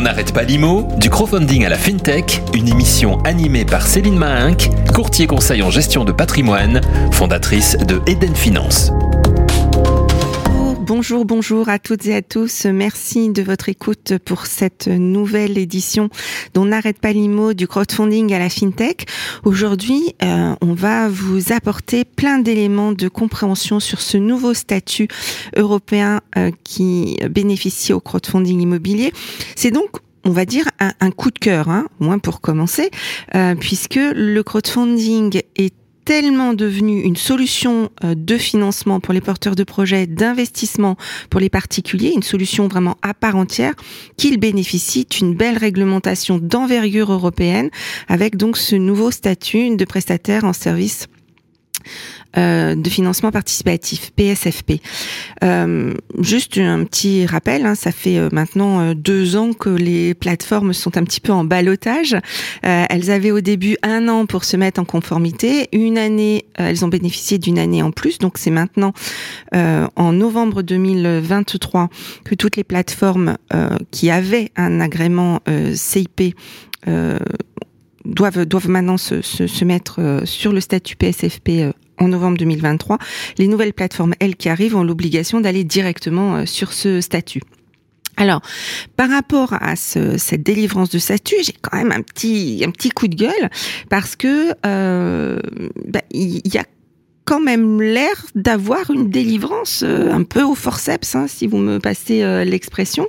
On n'arrête pas l'IMO, du crowdfunding à la FinTech, une émission animée par Céline Mahinck, courtier conseil en gestion de patrimoine, fondatrice de Eden Finance. Bonjour, bonjour à toutes et à tous. Merci de votre écoute pour cette nouvelle édition dont n'arrête pas l'IMO du crowdfunding à la FinTech. Aujourd'hui, euh, on va vous apporter plein d'éléments de compréhension sur ce nouveau statut européen euh, qui bénéficie au crowdfunding immobilier. C'est donc on va dire un, coup de cœur, hein, au moins pour commencer, euh, puisque le crowdfunding est tellement devenu une solution euh, de financement pour les porteurs de projets, d'investissement pour les particuliers, une solution vraiment à part entière, qu'il bénéficie d'une belle réglementation d'envergure européenne avec donc ce nouveau statut de prestataire en service euh, de financement participatif, PSFP. Euh, juste un petit rappel, hein, ça fait euh, maintenant euh, deux ans que les plateformes sont un petit peu en balotage. elles avaient au début un an pour se mettre en conformité, une année, elles ont bénéficié d'une année en plus, donc c'est maintenant en novembre 2023 que toutes les plateformes qui avaient un agrément CIP doivent, maintenant se, se, mettre sur le statut PSFP en novembre 2023, les nouvelles plateformes, elles, qui arrivent, ont l'obligation d'aller directement euh, sur ce statut. Alors, par rapport à ce, cette délivrance de statut, j'ai quand même un petit coup de gueule parce que euh, bah, il y a quand même l'air d'avoir une délivrance euh, un peu au forceps, hein, si vous me passez euh, l'expression,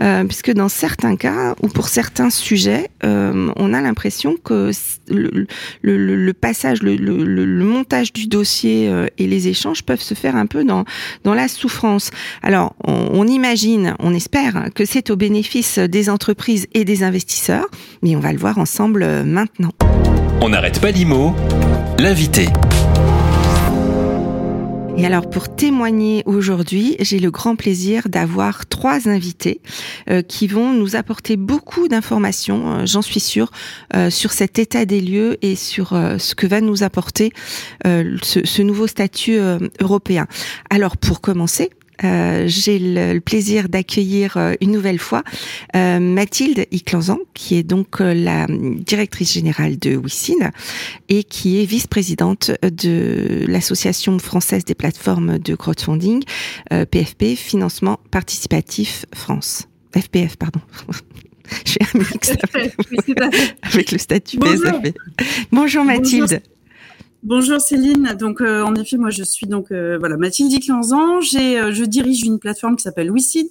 euh, puisque dans certains cas ou pour certains sujets, on a l'impression que le, passage, le, montage du dossier et les échanges peuvent se faire un peu dans, dans la souffrance. Alors, on, imagine, on espère que c'est au bénéfice des entreprises et des investisseurs, mais on va le voir ensemble maintenant. On n'arrête pas l'IMO, l'invité. Et alors pour témoigner aujourd'hui, j'ai le grand plaisir d'avoir trois invités euh, qui vont nous apporter beaucoup d'informations, euh, j'en suis sûre, euh, sur cet état des lieux et sur ce que va nous apporter ce, ce, nouveau statut européen. Alors pour commencer, euh, j'ai le, plaisir d'accueillir euh, une nouvelle fois euh, Mathilde Iclanzan, qui est donc la directrice générale de WICIN et qui est vice-présidente de l'Association française des plateformes de crowdfunding, PFP, Financement Participatif France. FPF, pardon. Je suis un mix avec, le statut PSFP. Bonjour Mathilde. Bonjour Céline. Donc euh, en effet, moi je suis donc euh, voilà Mathilde Clanzan. J'ai euh, je dirige une plateforme qui s'appelle WeSeed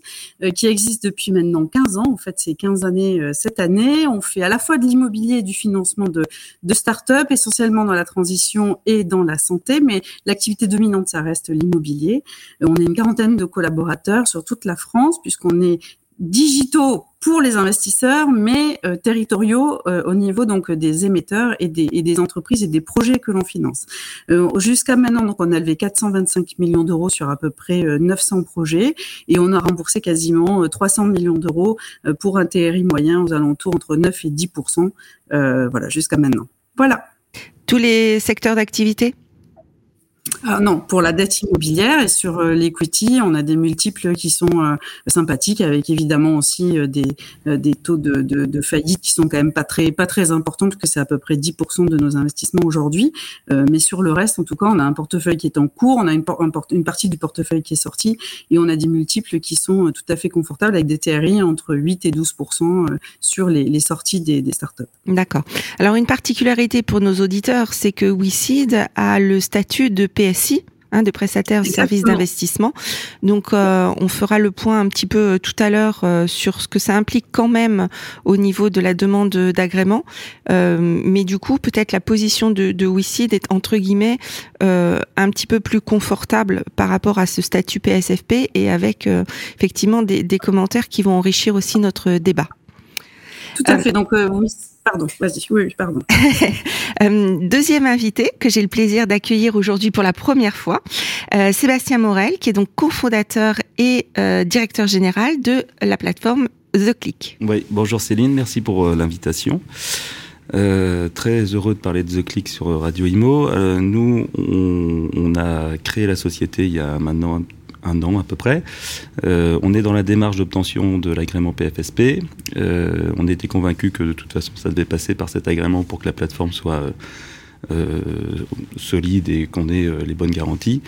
qui existe depuis maintenant 15 ans. En fait, c'est 15 années cette année. On fait à la fois de l'immobilier et du financement de de start-up, essentiellement dans la transition et dans la santé, mais l'activité dominante ça reste l'immobilier. on est une quarantaine de collaborateurs sur toute la France puisqu'on est digitaux pour les investisseurs, mais euh, territoriaux euh, au niveau donc des émetteurs et des, entreprises et des projets que l'on finance. Euh, Jusqu'à maintenant, donc on a levé 425 millions d'euros sur à peu près 900 projets et on a remboursé quasiment 300 millions d'euros pour un TRI moyen aux alentours entre 9 et 10 voilà jusqu'à maintenant. Voilà. Tous les secteurs d'activité? Ah non, pour la dette immobilière et sur euh, l'equity, on a des multiples qui sont euh, sympathiques, avec évidemment aussi euh, des, des taux de, de, faillite qui sont quand même pas très pas très importants, parce que c'est à peu près 10% de nos investissements aujourd'hui. mais sur le reste, en tout cas, on a un portefeuille qui est en cours, on a une, une partie du portefeuille qui est sortie, et on a des multiples qui sont tout à fait confortables, avec des TRI entre 8 et 12% sur les, sorties des, startups. D'accord. Alors une particularité pour nos auditeurs, c'est que WeSeed a le statut de PSI, hein, de prestataire de services d'investissement. Donc, euh, on fera le point un petit peu euh, tout à l'heure euh, sur ce que ça implique quand même au niveau de la demande d'agrément. mais du coup, peut-être la position de, de WICID est entre guillemets un petit peu plus confortable par rapport à ce statut PSFP et avec effectivement des, des, commentaires qui vont enrichir aussi notre débat. Tout à fait. Donc, oui Pardon, vas-y, oui, pardon. Euh, deuxième invité que j'ai le plaisir d'accueillir aujourd'hui pour la première fois, euh, Sébastien Morel, qui est donc cofondateur et euh, directeur général de la plateforme The Click. Oui, bonjour Céline, merci pour l'invitation. très heureux de parler de The Click sur Radio Imo. nous, on, on, a créé la société il y a maintenant un an à peu près. on est dans la démarche d'obtention de l'agrément PFSP. on était convaincu que de toute façon ça devait passer par cet agrément pour que la plateforme soit solide et qu'on ait les bonnes garanties.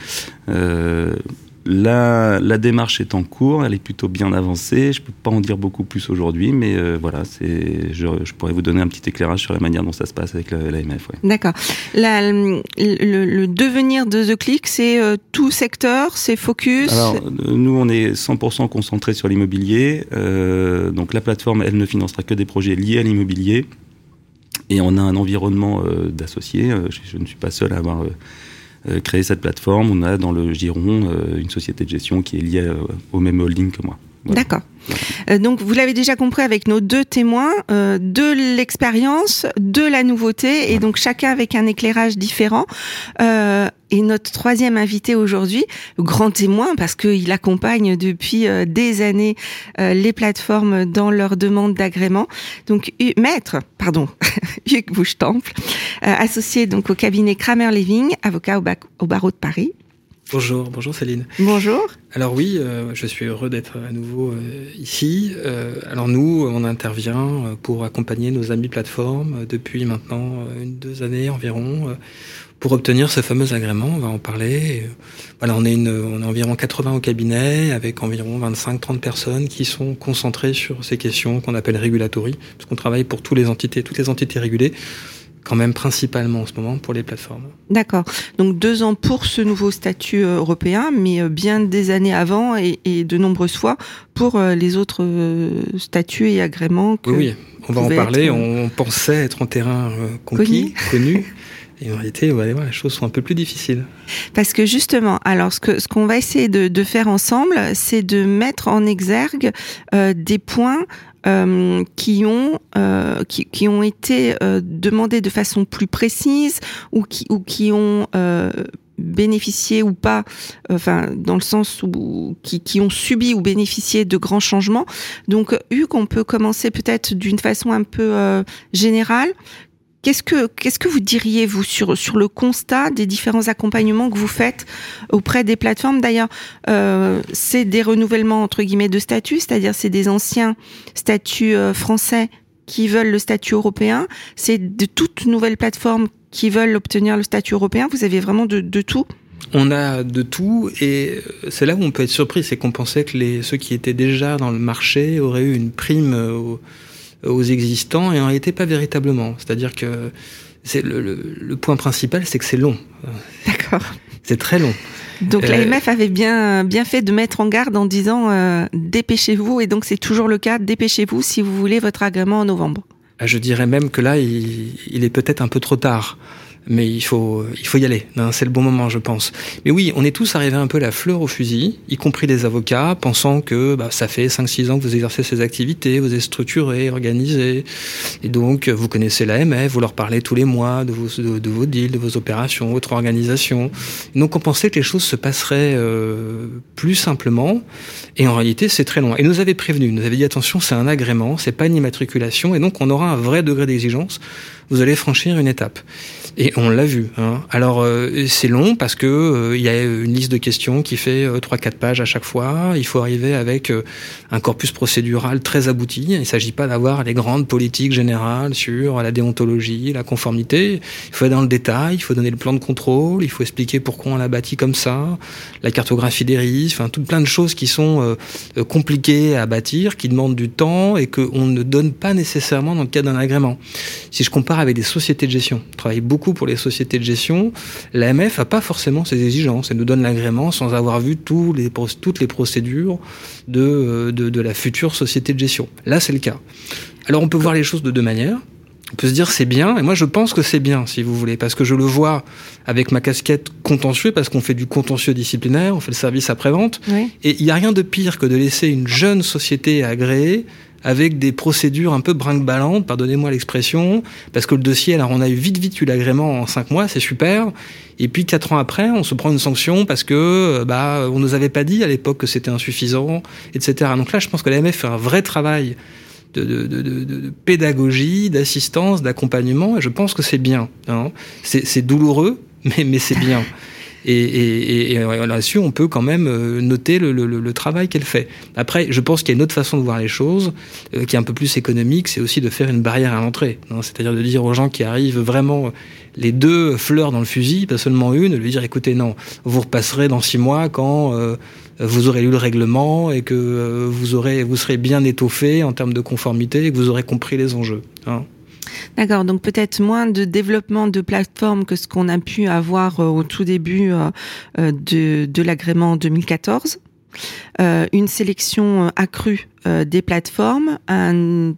La, la, démarche est en cours, elle est plutôt bien avancée. Je ne peux pas en dire beaucoup plus aujourd'hui, mais euh, voilà, c'est, je, je, pourrais vous donner un petit éclairage sur la manière dont ça se passe avec l'AMF. Ouais. D'accord. Le, le, devenir de The Click, c'est euh, tout secteur, c'est focus? Alors, nous, on est 100% concentré sur l'immobilier. Euh, donc, la plateforme, elle ne financera que des projets liés à l'immobilier. Et on a un environnement d'associés. Je, je, ne suis pas seul à avoir euh, créer cette plateforme. On a dans le giron euh, une société de gestion qui est liée euh, au même holding que moi. D'accord. donc vous l'avez déjà compris avec nos deux témoins, de l'expérience, de la nouveauté, et donc chacun avec un éclairage différent. Et notre troisième invité aujourd'hui, grand témoin, parce qu'il accompagne depuis euh, des années euh, les plateformes dans leur demande d'agrément. Donc, maître, pardon, Hugues Bouche-Temple, euh, associé donc au cabinet Kramer Living, avocat au, barreau de Paris. Bonjour, bonjour Céline. Bonjour. Alors oui, je suis heureux d'être à nouveau ici. alors nous, on intervient pour accompagner nos amis plateformes depuis maintenant une deux années environ pour obtenir ce fameux agrément. On va en parler. Voilà, on est, une, on est environ 80 au cabinet avec environ 25-30 personnes qui sont concentrées sur ces questions qu'on appelle régulatory, parce qu'on travaille pour toutes les entités, toutes les entités régulées quand même principalement en ce moment pour les plateformes. D'accord. Donc deux ans pour ce nouveau statut euh, européen, mais euh, bien des années avant et, et de nombreuses fois pour euh, les autres statuts et agréments. Que oui, on va en parler. On pensait être en terrain conquis, connu. Et en réalité, ouais, les choses sont un peu plus difficiles. Parce que justement, alors ce que ce qu'on va essayer de, de faire ensemble, c'est de mettre en exergue euh, des points euh, qui ont euh, qui, qui, ont été euh, demandés de façon plus précise ou qui ou qui ont euh, bénéficié ou pas, enfin dans le sens où qui, qui ont subi ou bénéficié de grands changements. Donc, Hugues, on peut commencer peut-être d'une façon un peu générale. Qu'est-ce que qu'est-ce que vous diriez vous sur sur le constat des différents accompagnements que vous faites auprès des plateformes? D'ailleurs, euh, c'est des renouvellements entre guillemets de statut, c'est-à-dire c'est des anciens statuts euh, français qui veulent le statut européen. C'est de toutes nouvelles plateformes qui veulent obtenir le statut européen. Vous avez vraiment de, de tout? On a de tout et c'est là où on peut être surpris, c'est qu'on pensait que les, ceux qui étaient déjà dans le marché auraient eu une prime aux existants et en réalité pas véritablement. C'est-à-dire que c'est le, le, point principal, c'est que c'est long. D'accord. C'est très long. Donc euh, l'AMF avait bien bien fait de mettre en garde en disant euh, dépêchez-vous et donc c'est toujours le cas dépêchez-vous si vous voulez votre agrément en novembre. Ah, je dirais même que là il, il est peut-être un peu trop tard mais il faut, il faut y aller. C'est le bon moment, je pense. Mais oui, on est tous arrivés un peu la fleur au fusil, y compris les avocats, pensant que bah, ça fait 5-6 ans que vous exercez ces activités, vous êtes structuré, organisé, et donc vous connaissez l'AMF, vous leur parlez tous les mois de vos, de, vos deals, de vos opérations, votre organisation. donc on pensait que les choses se passeraient euh, plus simplement, et en réalité c'est très long. Et nous avait prévenu, nous avait dit attention, c'est un agrément, c'est pas une immatriculation, et donc on aura un vrai degré d'exigence vous allez franchir une étape. Et on l'a vu. Hein. Alors euh, c'est long parce que euh, il y a une liste de questions qui fait euh, trois 4 quatre pages à chaque fois. Il faut arriver avec un corpus procédural très abouti. Il ne s'agit pas d'avoir les grandes politiques générales sur la déontologie, la conformité. Il faut aller dans le détail. Il faut donner le plan de contrôle. Il faut expliquer pourquoi on l'a bâti comme ça, la cartographie des risques, enfin tout plein de choses qui sont compliquées à bâtir, qui demandent du temps et qu'on ne donne pas nécessairement dans le cadre d'un agrément. Si je compare avec des sociétés de gestion. On travaille beaucoup pour les sociétés de gestion. L'AMF n'a pas forcément ces exigences. Elle nous donne l'agrément sans avoir vu tous les, toutes les procédures de, de, de la future société de gestion. Là, c'est le cas. Alors, on peut voir les choses de deux manières. On peut se dire c'est bien, et moi je pense que c'est bien, si vous voulez, parce que je le vois avec ma casquette contentieux, parce qu'on fait du contentieux disciplinaire, on fait le service après-vente, et il n'y a rien de pire que de laisser une jeune société agréée avec des procédures un peu brinque-ballantes, pardonnez-moi l'expression, parce que le dossier, alors on a eu vite vite eu l'agrément en cinq mois, c'est super, et puis quatre ans après, on se prend une sanction parce que euh, bah on nous avait pas dit à l'époque que c'était insuffisant, etc. Donc là, je pense que l'AMF fait un vrai travail de pédagogie, d'assistance, d'accompagnement, et je pense que c'est bien. Hein. C'est douloureux, mais, mais c'est bien. Et, et, là-dessus, on peut quand même noter le, le, le travail qu'elle fait. Après, je pense qu'il y a une autre façon de voir les choses, qui est un peu plus économique, c'est aussi de faire une barrière à l'entrée. C'est-à-dire de dire aux gens qui arrivent vraiment les deux fleurs dans le fusil, pas seulement une, de lui dire écoutez, non, vous repasserez dans six mois quand vous aurez lu le règlement et que vous, aurez, vous serez bien étoffé en termes de conformité et que vous aurez compris les enjeux. Hein. D'accord, donc peut-être moins de développement de plateformes que ce qu'on a pu avoir euh, au tout début euh, euh, de, l'agrément en 2014. Euh, une sélection accrue des plateformes, un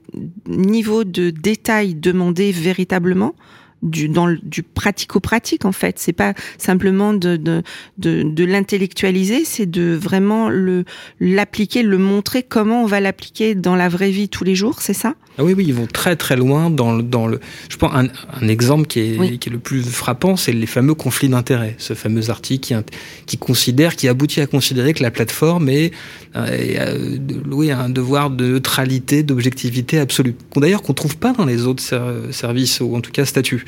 niveau de détail demandé véritablement du dans du pratico-pratique en fait. C'est pas simplement de de de, de l'intellectualiser, c'est de vraiment le l'appliquer, le montrer comment on va l'appliquer dans la vraie vie tous les jours. C'est ça? Ah oui, oui, ils vont très très loin dans le, dans le. Je pense un, un exemple qui est, qui est le plus frappant, c'est les fameux conflits d'intérêts. Ce fameux article qui, qui considère, qui aboutit à considérer que la plateforme est, euh, euh, un devoir de neutralité, d'objectivité absolue. D'ailleurs, qu'on trouve pas dans les autres services ou en tout cas statuts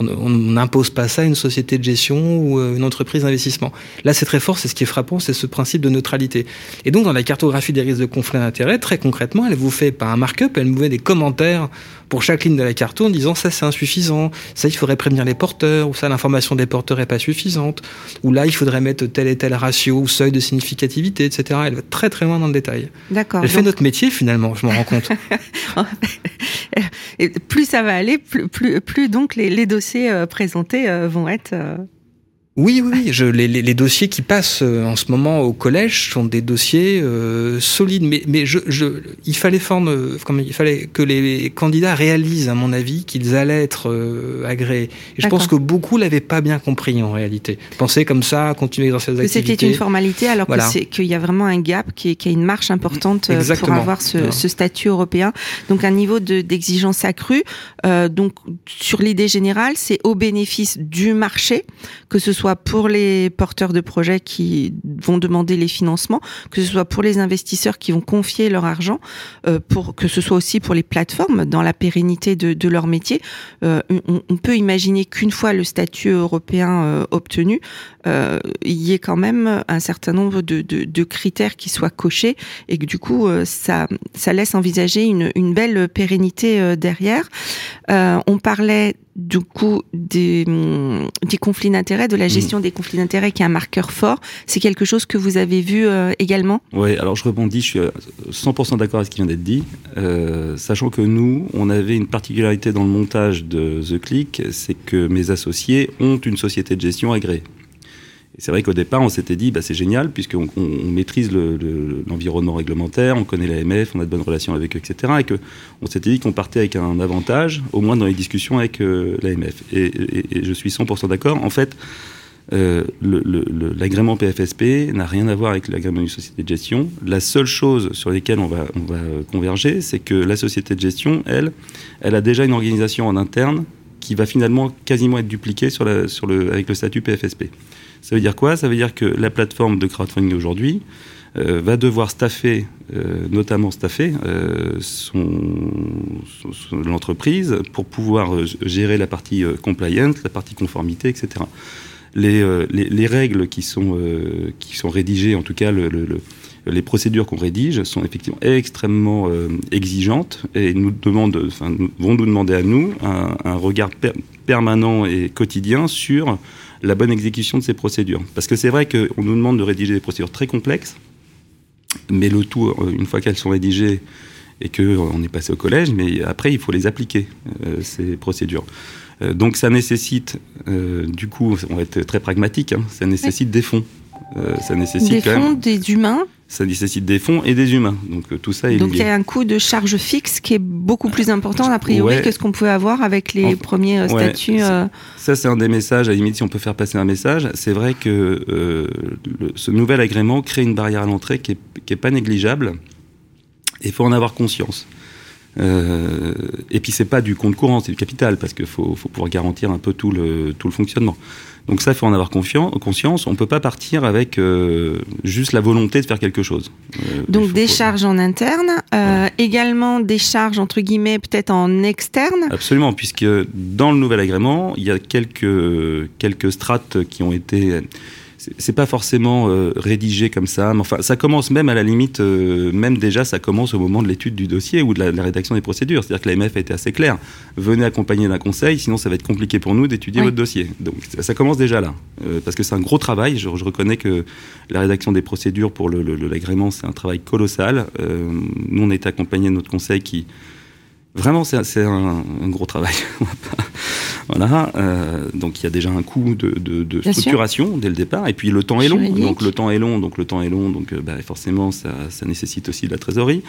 on n'impose pas ça à une société de gestion ou euh, une entreprise d'investissement. Là, c'est très fort, c'est ce qui est frappant, c'est ce principe de neutralité. Et donc, dans la cartographie des risques de conflit d'intérêt, très concrètement, elle vous fait pas un markup, elle vous met des commentaires pour chaque ligne de la carte en disant ça c'est insuffisant, ça il faudrait prévenir les porteurs, ou ça l'information des porteurs est pas suffisante, ou là il faudrait mettre tel et tel ratio ou seuil de significativité, etc. Elle va très très loin dans le détail. D'accord. Elle fait notre métier finalement, je m'en rends compte. et plus ça va aller, plus, plus, plus donc les, les dossiers euh, présentés euh, vont être euh, oui, oui, je, les, les, dossiers qui passent euh, en ce moment au collège sont des dossiers euh, solides, mais, mais je, je, il fallait forme, comme il fallait que les candidats réalisent, à mon avis, qu'ils allaient être euh, agréés. Et je pense que beaucoup l'avaient pas bien compris en réalité. Penser comme ça, continuer dans ces activités. C'était une formalité, alors que c'est qu'il y a vraiment un gap, qui, qui a une marche importante euh, pour avoir ce, ce, statut européen. Donc un niveau d'exigence accrue. Euh, donc sur l'idée générale, c'est au bénéfice du marché, que ce soit soit pour les porteurs de projets qui vont demander les financements, que ce soit pour les investisseurs qui vont confier leur argent, euh, pour que ce soit aussi pour les plateformes dans la pérennité de, leur métier. Euh, on, peut imaginer qu'une fois le statut européen euh, obtenu, il y ait quand même un certain nombre de, critères qui soient cochés et que du coup ça, ça laisse envisager une, une belle pérennité derrière. on parlait du coup des, des conflits d'intérêts, de la mm. gestion des conflits d'intérêts qui est un marqueur fort. C'est quelque chose que vous avez vu euh, également? Oui, alors je rebondis, je suis 100% d'accord avec ce qui vient d'être dit, euh, sachant que nous, on avait une particularité dans le montage de The Click, c'est que mes associés ont une société de gestion agréée c'est vrai qu'au départ, on s'était dit, bah, c'est génial, puisqu'on on, maîtrise l'environnement le, réglementaire, on connaît l'AMF, on a de bonnes relations avec eux, etc. Et qu'on s'était dit qu'on partait avec un avantage, au moins dans les discussions avec euh, l'AMF. Et, je suis 100% d'accord. En fait, euh, l'agrément PFSP n'a rien à voir avec l'agrément d'une société de gestion. La seule chose sur laquelle on va, on va converger, c'est que la société de gestion, elle, elle a déjà une organisation en interne qui va finalement quasiment être dupliquée avec le statut PFSP. Ça veut dire quoi? Ça veut dire que la plateforme de crowdfunding aujourd'hui euh, va devoir staffer, euh, notamment staffer, euh, son, l'entreprise pour pouvoir gérer la partie compliance, la partie conformité, etc. Les, les, les, règles qui sont, qui sont rédigées, en tout cas le, le, le les procédures qu'on rédige sont effectivement extrêmement exigeantes et nous demandent, vont nous demander à nous un, regard per permanent et quotidien sur la bonne exécution de ces procédures. Parce que c'est vrai qu'on nous demande de rédiger des procédures très complexes, mais le tout, euh, une fois qu'elles sont rédigées et qu'on euh, est passé au collège, mais après, il faut les appliquer, euh, ces procédures. Euh, donc ça nécessite, euh, du coup, on va être très pragmatique, hein, ça nécessite des fonds. ça nécessite des fonds, même, des humains ça nécessite des fonds et des humains. Donc euh, tout ça est Donc il y a un coût de charge fixe qui est beaucoup plus important a priori ouais. que ce qu'on pouvait avoir avec les en, premiers ouais, statuts. Euh... Ça c'est un des messages. À la limite si on peut faire passer un message, c'est vrai que euh, le, ce nouvel agrément crée une barrière à l'entrée qui est, qui est pas négligeable. Et il faut en avoir conscience. Euh, et puis c'est pas du compte courant, c'est du capital parce qu'il faut, faut pouvoir garantir un peu tout le, tout le fonctionnement. Donc ça, il faut en avoir conscience. On ne peut pas partir avec euh, juste la volonté de faire quelque chose. Euh, Donc des charges en interne, euh, ouais. également des charges entre guillemets peut-être en externe. Absolument, puisque dans le nouvel agrément, il y a quelques quelques strates qui ont été c'est pas forcément euh, rédigé comme ça, mais enfin, ça commence même à la limite, euh, même déjà, ça commence au moment de l'étude du dossier ou de la, rédaction des procédures. C'est-à-dire que l'AMF a été assez clair. Venez accompagner d'un conseil, sinon ça va être compliqué pour nous d'étudier votre dossier. Donc ça commence déjà là, euh, parce que c'est un gros travail. Je, je, reconnais que la rédaction des procédures pour l'agrément, le, c'est un travail colossal. nous, on a été accompagné de notre conseil qui Vraiment, c'est un, un, gros travail. voilà. Euh, donc il y a déjà un coût de, de, de structuration dès le départ, et puis le temps est long. Donc le temps est long, donc le temps est long, donc euh, bah, forcément ça, ça, nécessite aussi de la trésorerie.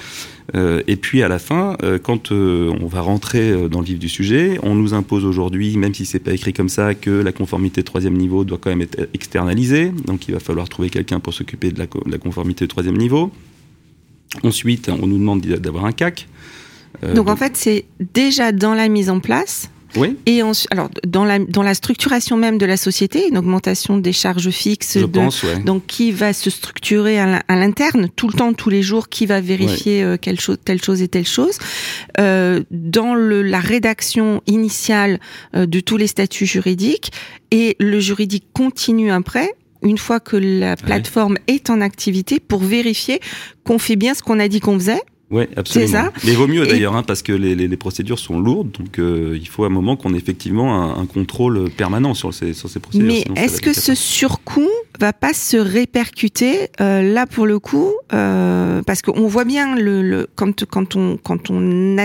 Euh, et puis à la fin, quand on va rentrer dans le vif du sujet, on nous impose aujourd'hui, même si c'est pas écrit comme ça, que la conformité de troisième niveau doit quand même être externalisée. Donc il va falloir trouver quelqu'un pour s'occuper de la, de la conformité de troisième niveau. Ensuite, on nous demande d'avoir un CAC. Euh, donc, en fait, c'est déjà dans la mise en place. Oui. Et on, alors dans la dans la structuration même de la société, une augmentation des charges fixes. Je de, pense, ouais. Donc qui va se structurer à l'interne tout le temps, tous les jours, qui va vérifier euh, quelle chose, telle chose et telle chose. Euh, dans le, la rédaction initiale euh, de tous les statuts juridiques et le juridique continue après une fois que la plateforme est en activité pour vérifier qu'on fait bien ce qu'on a dit qu'on faisait oui, absolument. C'est ça. Mais il vaut mieux d'ailleurs, hein, parce que les, les, les, procédures sont lourdes, donc euh, il faut à un moment qu'on ait effectivement un, un, contrôle permanent sur ces, sur ces procédures. Mais est-ce que ce surcoût va pas se répercuter euh, là pour le coup, euh, parce qu'on voit bien le, le quand quand on quand on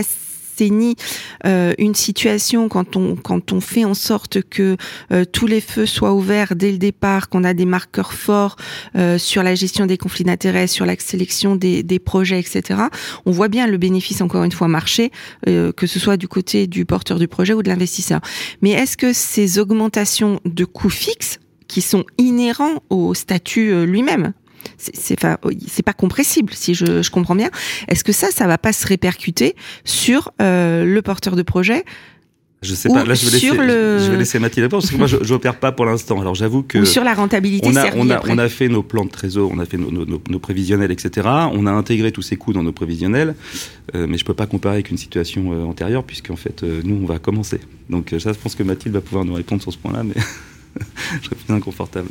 euh, une situation, quand on, fait en sorte que euh, tous les feux soient ouverts dès le départ, qu'on a des marqueurs forts euh, sur la gestion des conflits d'intérêts, sur la sélection des, des, projets, etc., on voit bien le bénéfice, encore une fois, marché, que ce soit du côté du porteur du projet ou de l'investisseur. Mais est-ce que ces augmentations de coûts fixes qui sont inhérents au statut lui-même c'est pas compressible si je, je comprends bien. Est-ce que ça, ça va pas se répercuter sur euh, le porteur de projet je sais pas. Là, je vais, laisser, le... je vais laisser Mathilde répondre parce que moi, je n'opère pas pour l'instant. Alors, j'avoue que. Ou sur la rentabilité. On a, on a, on a fait nos plans de trésor, on a fait nos, nos, nos, prévisionnels, etc. On a intégré tous ces coûts dans nos prévisionnels, euh, mais je peux pas comparer avec une situation euh, antérieure puisqu'en fait, euh, nous, on va commencer. Donc, ça, je pense que Mathilde va pouvoir nous répondre sur ce point-là, mais je serais plus inconfortable.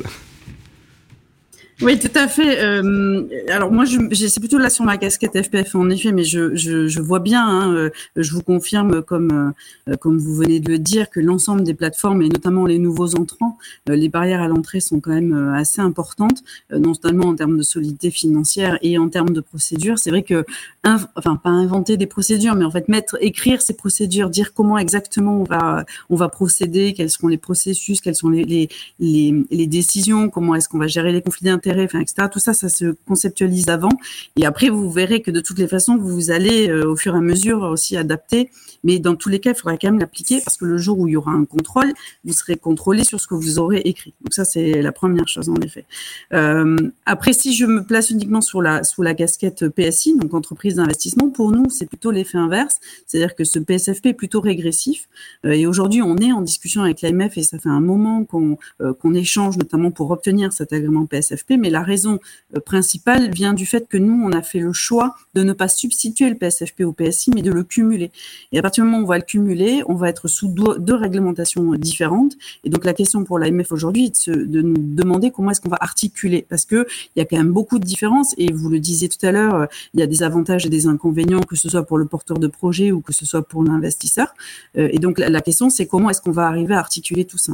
Oui, tout à fait. Euh, alors moi, c'est plutôt là sur ma casquette FPF en effet, mais je, je, je vois bien, hein, euh, je vous confirme, comme euh, comme vous venez de le dire, que l'ensemble des plateformes et notamment les nouveaux entrants, euh, les barrières à l'entrée sont quand même assez importantes, non seulement en termes de solidité financière et en termes de procédures. C'est vrai que, enfin pas inventer des procédures, mais en fait mettre, écrire ces procédures, dire comment exactement on va on va procéder, quels seront les processus, quelles sont les les, les, les décisions, comment est-ce qu'on va gérer les conflits d'intérêts etc. Tout ça, ça se conceptualise avant. Et après, vous verrez que de toutes les façons, vous allez euh, au fur et à mesure aussi adapter. Mais dans tous les cas, il faudra quand même l'appliquer parce que le jour où il y aura un contrôle, vous serez contrôlé sur ce que vous aurez écrit. Donc ça, c'est la première chose en effet. Euh, après, si je me place uniquement sur la sous la casquette PSI, donc entreprise d'investissement, pour nous, c'est plutôt l'effet inverse, c'est-à-dire que ce PSFP est plutôt régressif. Euh, et aujourd'hui, on est en discussion avec l'AMF et ça fait un moment qu'on qu'on échange, notamment pour obtenir cet agrément PSFP mais la raison euh, principale vient du fait que nous, on a fait le choix de ne pas substituer le PSFP au PSI, mais de le cumuler. Et à partir du moment où on va le cumuler, on va être sous deux réglementations différentes. Et donc la question pour l'AMF aujourd'hui est de, nous demander comment est-ce qu'on va articuler, parce que il y a quand même beaucoup de différences. Et vous le disiez tout à l'heure, euh, il y a des avantages et des inconvénients, que ce soit pour le porteur de projet ou que ce soit pour l'investisseur. Euh, et donc la question, c'est comment est-ce qu'on va arriver à articuler tout ça?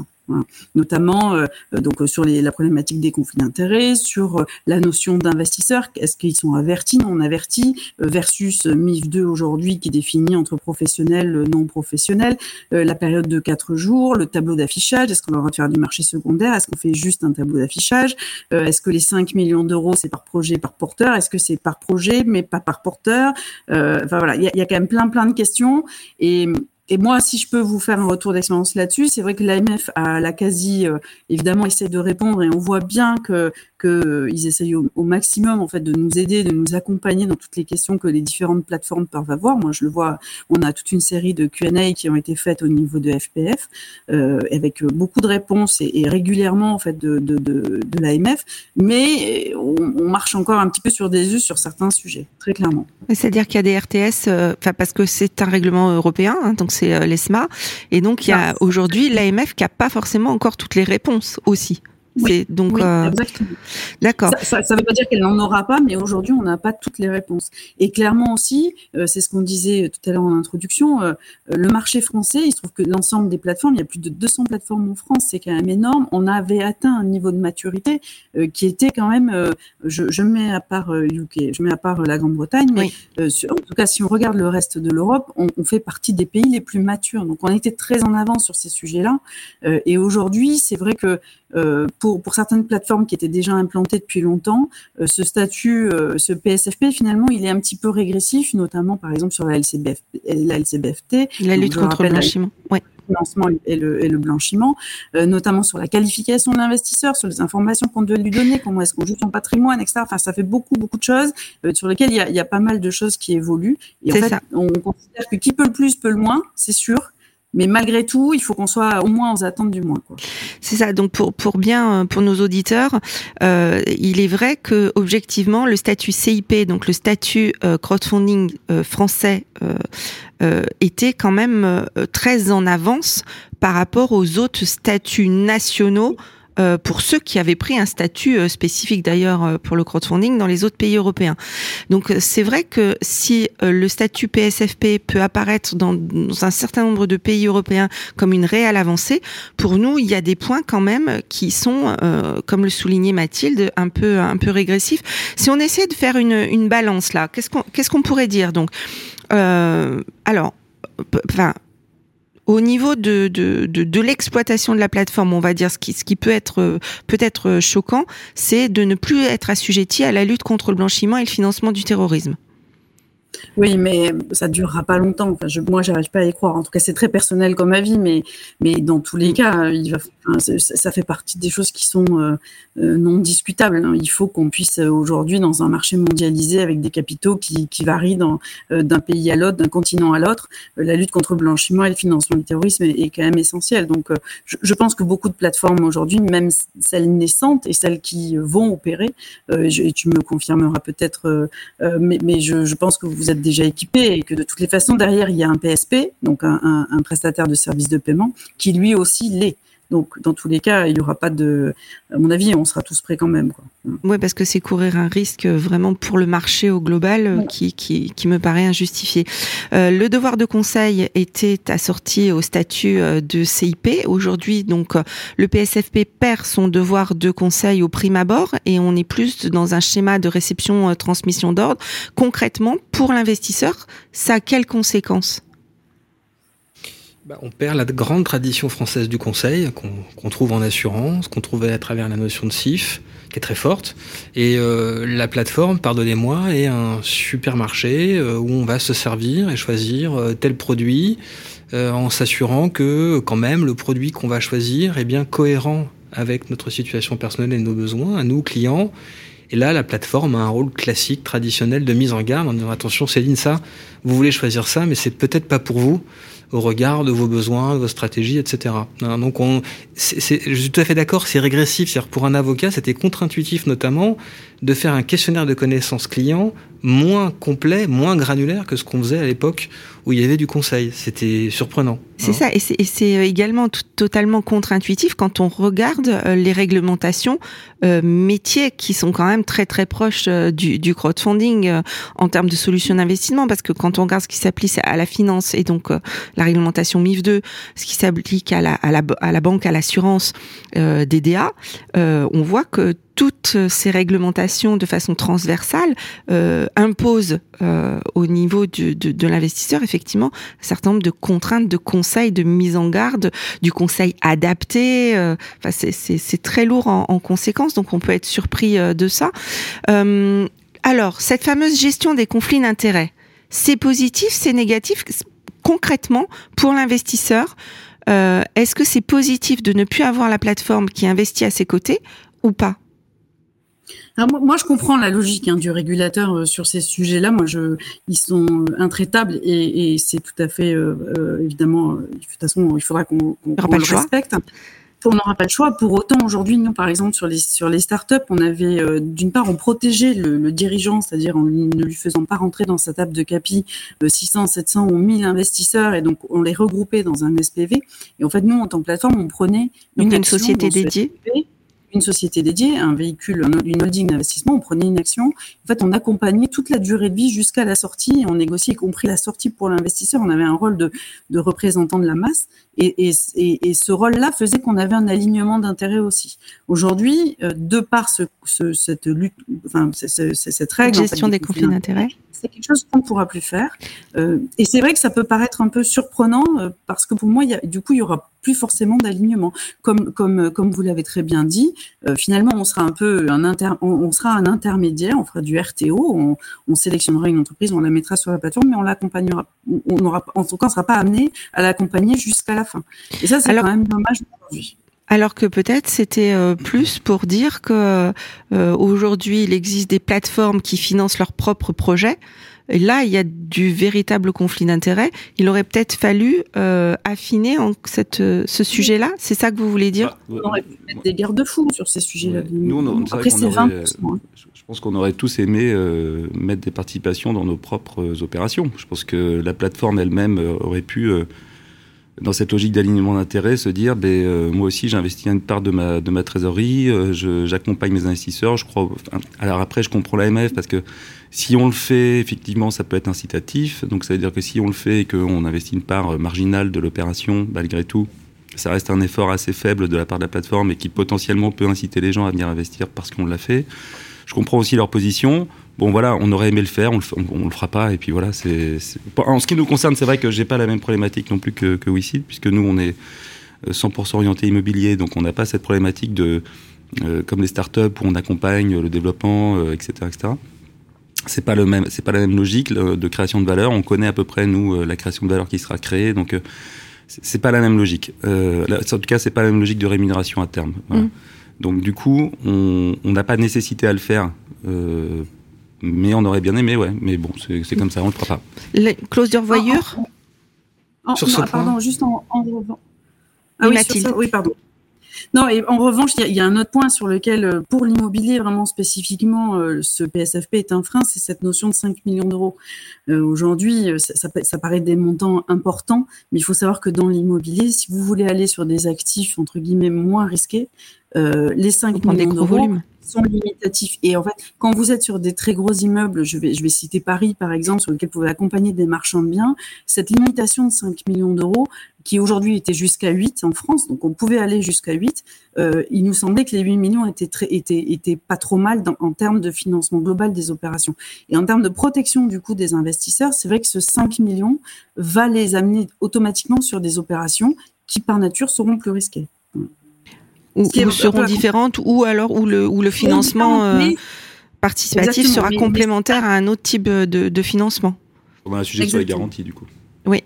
Notamment euh, donc sur les, la problématique des conflits d'intérêts, sur euh, la notion d'investisseur, est-ce qu'ils sont avertis, non avertis, euh, versus MIF 2 aujourd'hui qui définit entre professionnels, non professionnels, la période de quatre jours, le tableau d'affichage, est-ce qu'on va faire du marché secondaire, est-ce qu'on fait juste un tableau d'affichage, est-ce que les 5 millions d'euros c'est par projet, par porteur, est-ce que c'est par projet mais pas par porteur, enfin voilà, il y a, y a, quand même plein plein de questions et et moi, si je peux vous faire un retour d'expérience là-dessus, c'est vrai que l'AMF a la quasi, euh, évidemment, essaie de répondre et on voit bien que qu'ils essayent au, maximum en fait de nous aider, de nous accompagner dans toutes les questions que les différentes plateformes peuvent avoir. Moi, je le vois, on a toute une série de Q&A qui ont été faites au niveau de FPF euh, avec beaucoup de réponses et, régulièrement en fait de, de, l'AMF, mais on, marche encore un petit peu sur des œufs sur certains sujets, très clairement. C'est-à-dire qu'il y a des RTS, euh, enfin parce que c'est un règlement européen, hein, donc c'est euh, l'ESMA, et donc il y a aujourd'hui l'AMF qui a pas forcément encore toutes les réponses aussi. C'est donc euh, d'accord. Ça ne veut pas dire qu'elle n'en aura pas, mais aujourd'hui on n'a pas toutes les réponses. Et clairement aussi, euh, c'est ce qu'on disait tout à l'heure en introduction, euh, le marché français, il se trouve que l'ensemble des plateformes, il y a plus de 200 plateformes en France, c'est quand même énorme. On avait atteint un niveau de maturité qui était quand même, je, je, mets à part UK, je mets à part la Grande-Bretagne, mais en tout cas si on regarde le reste de l'Europe, on, on, fait partie des pays les plus matures. Donc on était très en avance sur ces sujets-là. et aujourd'hui, c'est vrai que euh, pour, pour certaines plateformes qui étaient déjà implantées depuis longtemps, euh, ce statut, euh, ce PSFP, finalement, il est un petit peu régressif, notamment par exemple sur la, LCBF, la LCBFT. La lutte contre le blanchiment. Ouais financement et le, et le blanchiment, notamment sur la qualification de l'investisseur, sur les informations qu'on doit lui donner, comment est-ce qu'on joue son patrimoine, etc. Enfin, ça fait beaucoup, beaucoup de choses sur lesquelles il y, a, il y, a, pas mal de choses qui évoluent. Et en fait, ça. on considère que qui peut le plus peut le moins, c'est sûr. Mais malgré tout, il faut qu'on soit au moins aux attentes du moins. C'est ça. Donc pour pour bien pour nos auditeurs, euh, il est vrai que objectivement le statut CIP, donc le statut euh, crowdfunding euh, français, euh, euh, était quand même très en avance par rapport aux autres statuts nationaux euh, pour ceux qui avaient pris un statut euh, spécifique d'ailleurs euh, pour le crowdfunding dans les autres pays européens. Donc c'est vrai que si le statut PSFP peut apparaître dans, un certain nombre de pays européens comme une réelle avancée, pour nous il y a des points quand même qui sont, comme le soulignait Mathilde, un peu un peu régressifs. Si on essaie de faire une, une balance là, qu'est-ce qu'on qu'est-ce qu'on pourrait dire? Donc alors, enfin, au niveau de, l'exploitation de la plateforme, on va dire ce qui, ce qui peut être peut-être choquant, c'est de ne plus être assujetti à la lutte contre le blanchiment et le financement du terrorisme. Oui, mais ça durera pas longtemps. Je, moi, pas à y croire. En tout cas, c'est très personnel comme avis, mais, mais dans tous les cas, il va, ça fait partie des choses qui sont euh, euh, non discutables. Hein. Il faut qu'on puisse euh, aujourd'hui, dans un marché mondialisé avec des capitaux qui, varient d'un pays à l'autre, d'un continent à l'autre, la lutte contre le blanchiment et le financement du terrorisme est, quand même essentielle. Donc, je, pense que beaucoup de plateformes aujourd'hui, même celles naissantes et celles qui vont opérer, et tu me confirmeras peut-être, mais, je, pense que vous êtes déjà équipé et que de toutes les façons, derrière, il y a un PSP, donc un prestataire de services de paiement, qui lui aussi l'est. Donc, dans tous les cas, il n'y aura pas de. À mon avis, on sera tous prêts quand même. Oui, parce que c'est courir un risque vraiment pour le marché au global euh, qui, qui, qui, me paraît injustifié. Euh, le devoir de conseil était assorti au statut euh, de CIP. Aujourd'hui, donc, le PSFP perd son devoir de conseil au prime abord et on est plus dans un schéma de réception-transmission d'ordre. Concrètement, pour l'investisseur, ça a quelles conséquences? Bah, on perd la grande tradition française du conseil qu'on qu trouve en assurance, qu'on trouvait à travers la notion de CIF, qui est très forte. Et euh, la plateforme, pardonnez-moi, est un supermarché euh, où on va se servir et choisir euh, tel produit en s'assurant que quand même le produit qu'on va choisir est bien cohérent avec notre situation personnelle et nos besoins, à nous, clients. Et là, la plateforme a un rôle classique, traditionnel de mise en garde en disant attention Céline, ça, vous voulez choisir ça, mais c'est peut-être pas pour vous au regard de vos besoins, de vos stratégies, etc. Hein, donc, on, c est, c est, je suis tout à fait d'accord, c'est régressif. C'est-à-dire pour un avocat, c'était contre-intuitif notamment de faire un questionnaire de connaissances clients moins complet, moins granulaire que ce qu'on faisait à l'époque où il y avait du conseil. C'était surprenant. C'est hein. ça, et c'est euh, également tout, totalement contre-intuitif quand on regarde euh, les réglementations euh, métiers qui sont quand même très très proches euh, du, du, crowdfunding en termes de solutions d'investissement, parce que quand on regarde ce qui s'applique à la finance et donc la réglementation MIF 2, ce qui s'applique à la, la, la banque, à l'assurance, DDA, on voit que toutes ces réglementations de façon transversale euh, imposent euh, au niveau de, l'investisseur effectivement un certain nombre de contraintes, de conseils, de mise en garde, du conseil adapté. Euh, c'est très lourd en, en, conséquence, donc on peut être surpris euh, de ça. Euh, alors, cette fameuse gestion des conflits d'intérêts, c'est positif, c'est négatif? Concrètement pour l'investisseur. Euh, Est-ce que c'est positif de ne plus avoir la plateforme qui investit à ses côtés ou pas? Alors moi, je comprends la logique hein, du régulateur euh, sur ces sujets-là. Moi, je, ils sont euh, intraitables et, et c'est tout à fait euh, évidemment. De toute façon, il faudra qu'on qu qu le respecte. On n'aura pas le choix. Pour autant, aujourd'hui, nous, par exemple, sur les sur les startups, on avait euh, d'une part, on protégeait le, le dirigeant, c'est-à-dire en ne lui faisant pas rentrer dans sa table de capi euh, 600, 700 ou 1000 investisseurs, et donc on les regroupait dans un SPV. Et en fait, nous, en tant que plateforme, on prenait une, une société dédiée. SPV, une société dédiée, un véhicule, une holding d'investissement, on prenait une action. En fait, on accompagnait toute la durée de vie jusqu'à la sortie. On négociait, y compris la sortie pour l'investisseur. On avait un rôle de, de représentant de la masse. Et, et, et, ce rôle-là faisait qu'on avait un alignement d'intérêts aussi. Aujourd'hui, euh, de par ce, ce, cette lutte, enfin, cette règle. Gestion des conflits d'intérêts c'est quelque chose qu'on ne pourra plus faire. Euh, et c'est vrai que ça peut paraître un peu surprenant euh, parce que pour moi, y a, du coup, il y aura plus forcément d'alignement. Comme, comme, comme vous l'avez très bien dit, euh, finalement, on sera un peu un inter, on, sera un intermédiaire, on fera du RTO, on, on, sélectionnera une entreprise, on la mettra sur la plateforme, mais on l'accompagnera. On aura, en tout cas, on ne sera pas amené à l'accompagner jusqu'à la fin. Et ça, c'est quand même dommage aujourd'hui. Alors que peut-être c'était euh, plus pour dire que euh, aujourd'hui il existe des plateformes qui financent leurs propres projets. Et là, il y a du véritable conflit d'intérêts. Il aurait peut-être fallu euh, affiner en cette, ce sujet-là. C'est ça que vous voulez dire? On aurait pu mettre des garde-fous sur ces sujets-là. Nous, on, Après, c'est 20%. Hein. Je pense qu'on aurait tous aimé mettre des participations dans nos propres opérations. Je pense que la plateforme elle-même aurait pu dans cette logique d'alignement d'intérêts, se dire, ben, euh, moi aussi j'investis une part de ma, de ma trésorerie, euh, j'accompagne mes investisseurs, je crois. alors après, je comprends l'AMF parce que si on le fait, effectivement, ça peut être incitatif. Donc ça veut dire que si on le fait et qu'on investit une part marginale de l'opération, malgré tout, ça reste un effort assez faible de la part de la plateforme et qui potentiellement peut inciter les gens à venir investir parce qu'on l'a fait. Je comprends aussi leur position. Bon voilà, on aurait aimé le faire, on le, on, le fera pas, et puis voilà. C'est en ce qui nous concerne, c'est vrai que j'ai pas la même problématique non plus que, que WeSeed, puisque nous on est 100% euh, orienté immobilier, donc on n'a pas cette problématique de euh, comme les startups où on accompagne le développement, etc., euh, etc. C'est pas le même, c'est pas la même logique de création de valeur. On connaît à peu près nous la création de valeur qui sera créée, donc c'est pas la même logique. en tout cas, c'est pas la même logique de rémunération à terme. Voilà. Mm. Donc du coup, on n'a pas de nécessité à le faire mais on aurait bien aimé, ouais. Mais bon, c'est comme ça, on le fera pas. Les clause de revoyure Sur ce point. Pardon, juste en, en revanche. Ah oui, oui, pardon. Non, et en revanche, il y, a un autre point sur lequel, euh, pour l'immobilier vraiment spécifiquement, euh, ce PSFP est un frein, c'est cette notion de 5 millions d'euros. Euh, aujourd'hui, ça, ça, ça, paraît des montants importants, mais il faut savoir que dans l'immobilier, si vous voulez aller sur des actifs entre guillemets moins risqués, les 5 millions d'euros sont limitatifs. Et en fait, quand vous êtes sur des très gros immeubles, je vais, je vais citer Paris par exemple, sur lequel vous pouvez accompagner des marchands de biens, cette limitation de 5 millions d'euros, qui aujourd'hui était jusqu'à 8 en France, donc on pouvait aller jusqu'à 8, euh, il nous semblait que les 8 millions étaient, très, étaient, étaient pas trop mal en termes de financement global des opérations. Et en termes de protection du coup des investisseurs, c'est vrai que ce 5 millions va les amener automatiquement sur des opérations qui par nature seront plus risquées ou, seront différentes, ou alors où le, où le financement euh, participatif sera complémentaire à un autre type de, de financement. On a un sujet sur les garanties du coup. Oui.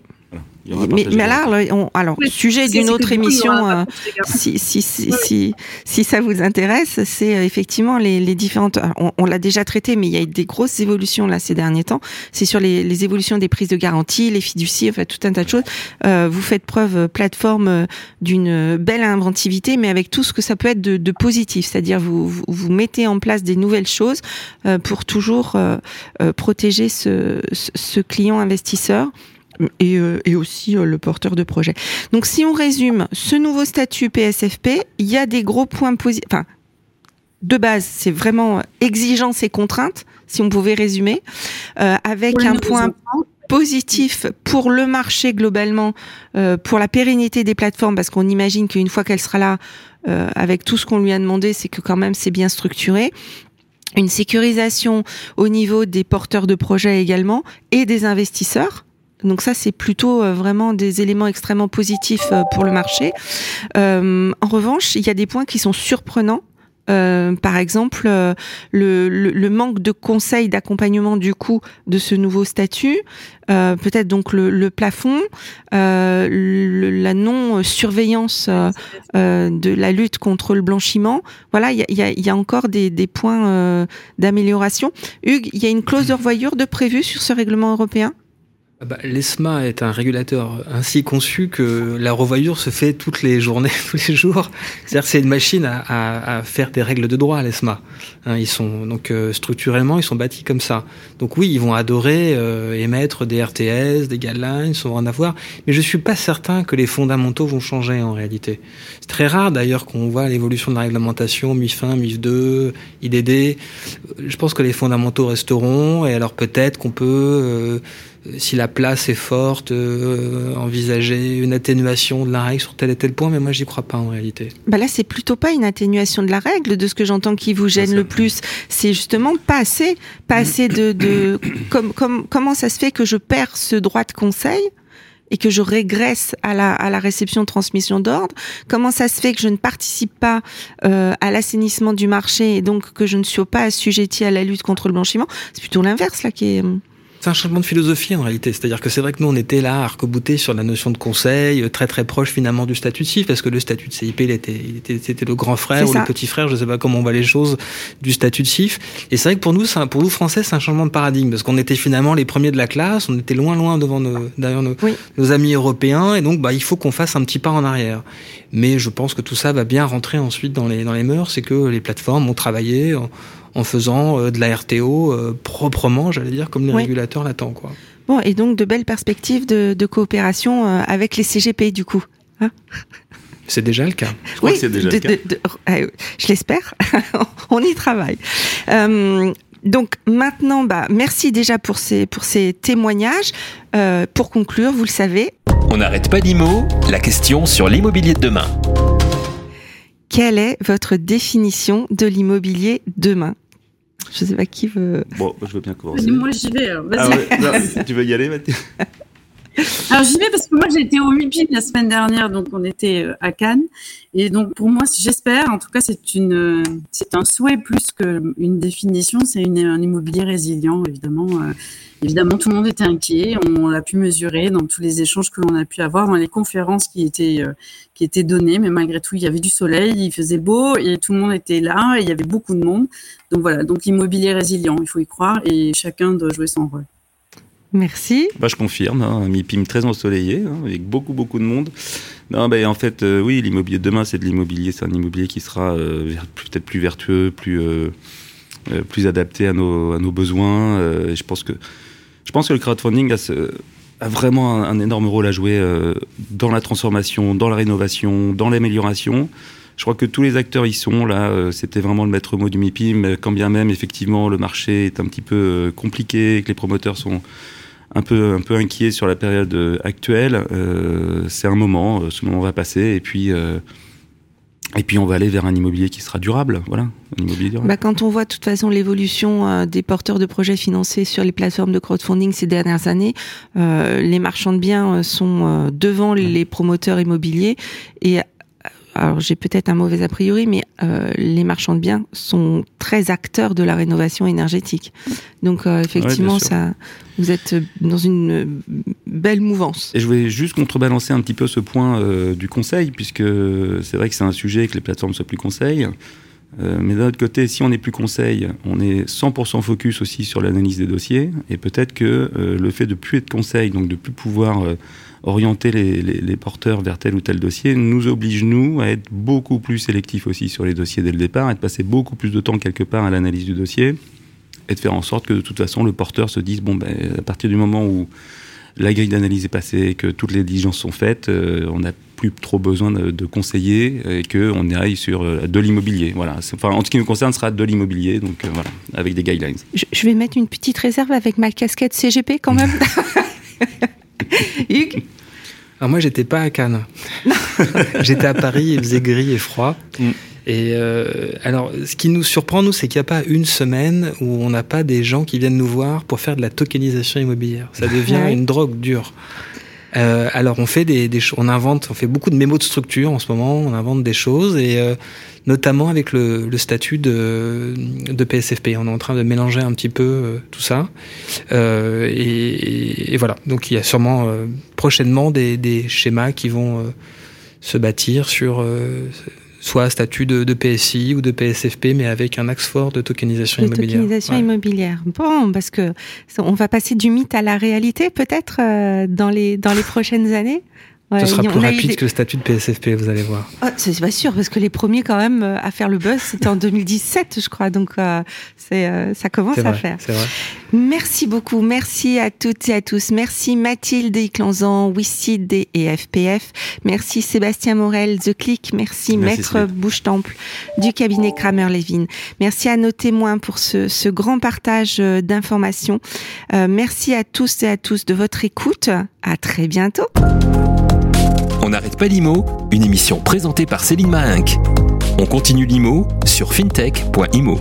Mais, mais là, on, alors, sujet d'une autre émission, euh, si, si, si, si, si, ça vous intéresse, c'est euh, effectivement les, les différentes. On, on l'a déjà traité, mais il y a eu des grosses évolutions là ces derniers temps. C'est sur les, les, évolutions des prises de garantie, les fiducies, enfin tout un tas de choses. Euh, vous faites preuve euh, plateforme d'une belle inventivité, mais avec tout ce que ça peut être de, de positif, c'est-à-dire vous, vous, vous mettez en place des nouvelles choses pour toujours protéger ce, ce client investisseur et, euh, et aussi euh, le porteur de projet. Donc si on résume ce nouveau statut PSFP, il y a des gros points positifs. Enfin, de base, c'est vraiment exigence et contrainte, si on pouvait résumer, euh, avec un point positif pour le marché globalement, euh, pour la pérennité des plateformes, parce qu'on imagine qu'une fois qu'elle sera là, euh, avec tout ce qu'on lui a demandé, c'est que quand même c'est bien structuré une sécurisation au niveau des porteurs de projets également et des investisseurs donc ça, c'est plutôt euh, vraiment des éléments extrêmement positifs euh, pour le marché. Euh, en revanche, il y a des points qui sont surprenants. par exemple, le, manque de conseils d'accompagnement du coup de ce nouveau statut, peut-être donc le, plafond, la non surveillance de la lutte contre le blanchiment. Voilà, il y a, encore des, points d'amélioration. Hugues, il y a une clause de revoyure de prévue sur ce règlement européen? Bah, L'ESMA est un régulateur ainsi conçu que la revoyure se fait toutes les journées, tous les jours. C'est-à-dire c'est une machine à, à, à, faire des règles de droit, l'ESMA. Hein, ils sont donc euh, structurellement ils sont bâtis comme ça. Donc oui, ils vont adorer euh, émettre des RTS, des guidelines, ils vont en avoir, mais je suis pas certain que les fondamentaux vont changer en réalité. C'est très rare d'ailleurs qu'on voit l'évolution de la réglementation MIF 1, MIF 2, IDD. Je pense que les fondamentaux resteront et alors peut-être qu'on peut, euh, si la place est forte, euh, envisager une atténuation de la règle sur tel et tel point, mais moi j'y crois pas en réalité. Bah là, c'est plutôt pas une atténuation de la règle, de ce que j'entends qui vous gêne le plus. C'est justement pas assez, pas assez de, de comme, comme, comment ça se fait que je perds ce droit de conseil et que je régresse à la, à la réception transmission d'ordre? Comment ça se fait que je ne participe pas euh, à l'assainissement du marché et donc que je ne suis pas assujetti à la lutte contre le blanchiment? C'est plutôt l'inverse là qui est c'est un changement de philosophie en réalité. C'est-à-dire que c'est vrai que nous on était là arc sur la notion de conseil, euh, très très proche finalement du statut de CIF, parce que le statut de CIP il était, il était c'était le grand frère ou le petit frère, je sais pas comment on voit les choses du statut de CIF. Et c'est vrai que pour nous, un, pour nous français, c'est un changement de paradigme parce qu'on était finalement les premiers de la classe, on était loin loin devant nos, derrière nos, nos amis européens, et donc bah il faut qu'on fasse un petit pas en arrière. Mais je pense que tout ça va bien rentrer ensuite dans les dans les mœurs, c'est que les plateformes ont travaillé en faisant euh, de la RTO euh, proprement, j'allais dire, comme les régulateurs l'attendent. Quoi. Bon, et donc de belles perspectives de, de coopération euh, avec les CGP, du coup. Hein? C'est déjà le cas. Je crois oui, que c'est déjà de, le cas. De, euh, je l'espère. On y travaille. Euh, donc maintenant, bah, merci déjà pour ces, pour ces témoignages. Euh, pour conclure, vous le savez. On n'arrête pas l'IMO, la question sur l'immobilier de demain. Quelle est votre définition de l'immobilier demain? Je sais pas qui veut. Bon, je veux bien commencer. Moi, j'y vais. Ah ouais, tu veux y aller, Mathieu? alors j'y vais parce que moi j'ai été au MIPIM la semaine dernière, donc on était euh, à Cannes, et donc pour moi j'espère, en tout cas c'est une, c'est un souhait plus qu'une définition, c'est un immobilier résilient évidemment. Euh, évidemment tout le monde était inquiet, on l'a pu mesurer dans tous les échanges que l'on a pu avoir, dans les conférences qui étaient euh, qui étaient données, mais malgré tout il y avait du soleil, il faisait beau et tout le monde était là, et il y avait beaucoup de monde. Donc voilà, donc l'immobilier résilient, il faut y croire et chacun doit jouer son rôle. Merci. Bah, je confirme, hein, un MIPIM très ensoleillé, hein, avec beaucoup, beaucoup de monde. Non, bah, en fait, euh, oui, l'immobilier de demain, c'est de l'immobilier, c'est un immobilier qui sera euh, peut-être plus vertueux, plus, euh, plus adapté à nos, à nos besoins. je, pense que, je pense que le crowdfunding a, vraiment un, énorme rôle à jouer dans la transformation, dans la rénovation, dans l'amélioration. Je crois que tous les acteurs y sont là. C'était vraiment le maître mot du MIPIM, quand bien même effectivement le marché est un petit peu compliqué, que les promoteurs sont un peu, un peu inquiet sur la période euh, actuelle. Euh, c'est un moment, euh, ce moment va passer, et puis, et puis on va aller vers un immobilier qui sera durable. Voilà, un immobilier durable. Bah, quand on voit de toute façon l'évolution des porteurs de projets financés sur les plateformes de crowdfunding ces dernières années, les marchands de biens sont devant les promoteurs immobiliers et alors j'ai peut-être un mauvais a priori, mais euh, les marchands de biens sont très acteurs de la rénovation énergétique. Donc euh, effectivement, ça, vous êtes dans une belle mouvance. Et je voulais juste contrebalancer un petit peu ce point euh, du conseil, puisque c'est vrai que c'est un sujet que les plateformes soient plus conseil. Euh, mais d'un autre côté, si on n'est plus conseil, on est 100% focus aussi sur l'analyse des dossiers. Et peut-être que euh, le fait de plus être conseil, donc de plus pouvoir euh, orienter les, porteurs vers tel ou tel dossier, nous oblige, nous, à être beaucoup plus sélectifs aussi sur les dossiers dès le départ, et de passer beaucoup plus de temps quelque part à l'analyse du dossier, et de faire en sorte que de toute façon, le porteur se dise, bon, ben, à partir du moment où la grille d'analyse est passée, que toutes les diligences sont faites, on n'a plus trop besoin de, de conseiller et qu'on aille sur de l'immobilier. Voilà. Enfin, en ce qui nous concerne, ce sera de l'immobilier, donc euh, voilà, avec des guidelines. Je, je, vais mettre une petite réserve avec ma casquette CGP quand même. Hugues? Alors moi, j'étais pas à Cannes. j'étais à Paris, il faisait gris et froid. Mm. Et euh, alors, ce qui nous surprend, nous, c'est qu'il n'y a pas une semaine où on n'a pas des gens qui viennent nous voir pour faire de la tokenisation immobilière. Ça devient ouais. une drogue dure. Euh, alors, on fait des, des, on invente, on fait beaucoup de mémos de structure en ce moment. On invente des choses et euh, notamment avec le, le, statut de, de PSFP. On est en train de mélanger un petit peu euh, tout ça. Euh, et, et, voilà. Donc, il y a sûrement euh, prochainement des, des, schémas qui vont se bâtir sur soit statut de, PSI ou de PSFP, mais avec un axe fort de tokenisation de immobilière. Tokenisation immobilière. Bon, parce que on va passer du mythe à la réalité peut-être euh, dans les dans les prochaines années? Ce sera plus rapide que le statut de PSFP, vous allez voir. Oh, c'est pas sûr, parce que les premiers quand même euh, à faire le buzz, c'était en 2017, je crois. Donc euh, c'est euh, ça commence à faire. Vrai. Merci beaucoup, merci à toutes et à tous. Merci Mathilde Iclanzan, Wicid et FPF. Merci Sébastien Morel, The Click. Merci, Maître Bouche-Temple du cabinet Kramer-Levin. Merci à nos témoins pour ce, ce grand partage d'informations. merci à tous et à tous de votre écoute. À très bientôt. On n'arrête pas l'IMO, une émission présentée par Céline Mahinck. On continue l'IMO sur fintech.imo.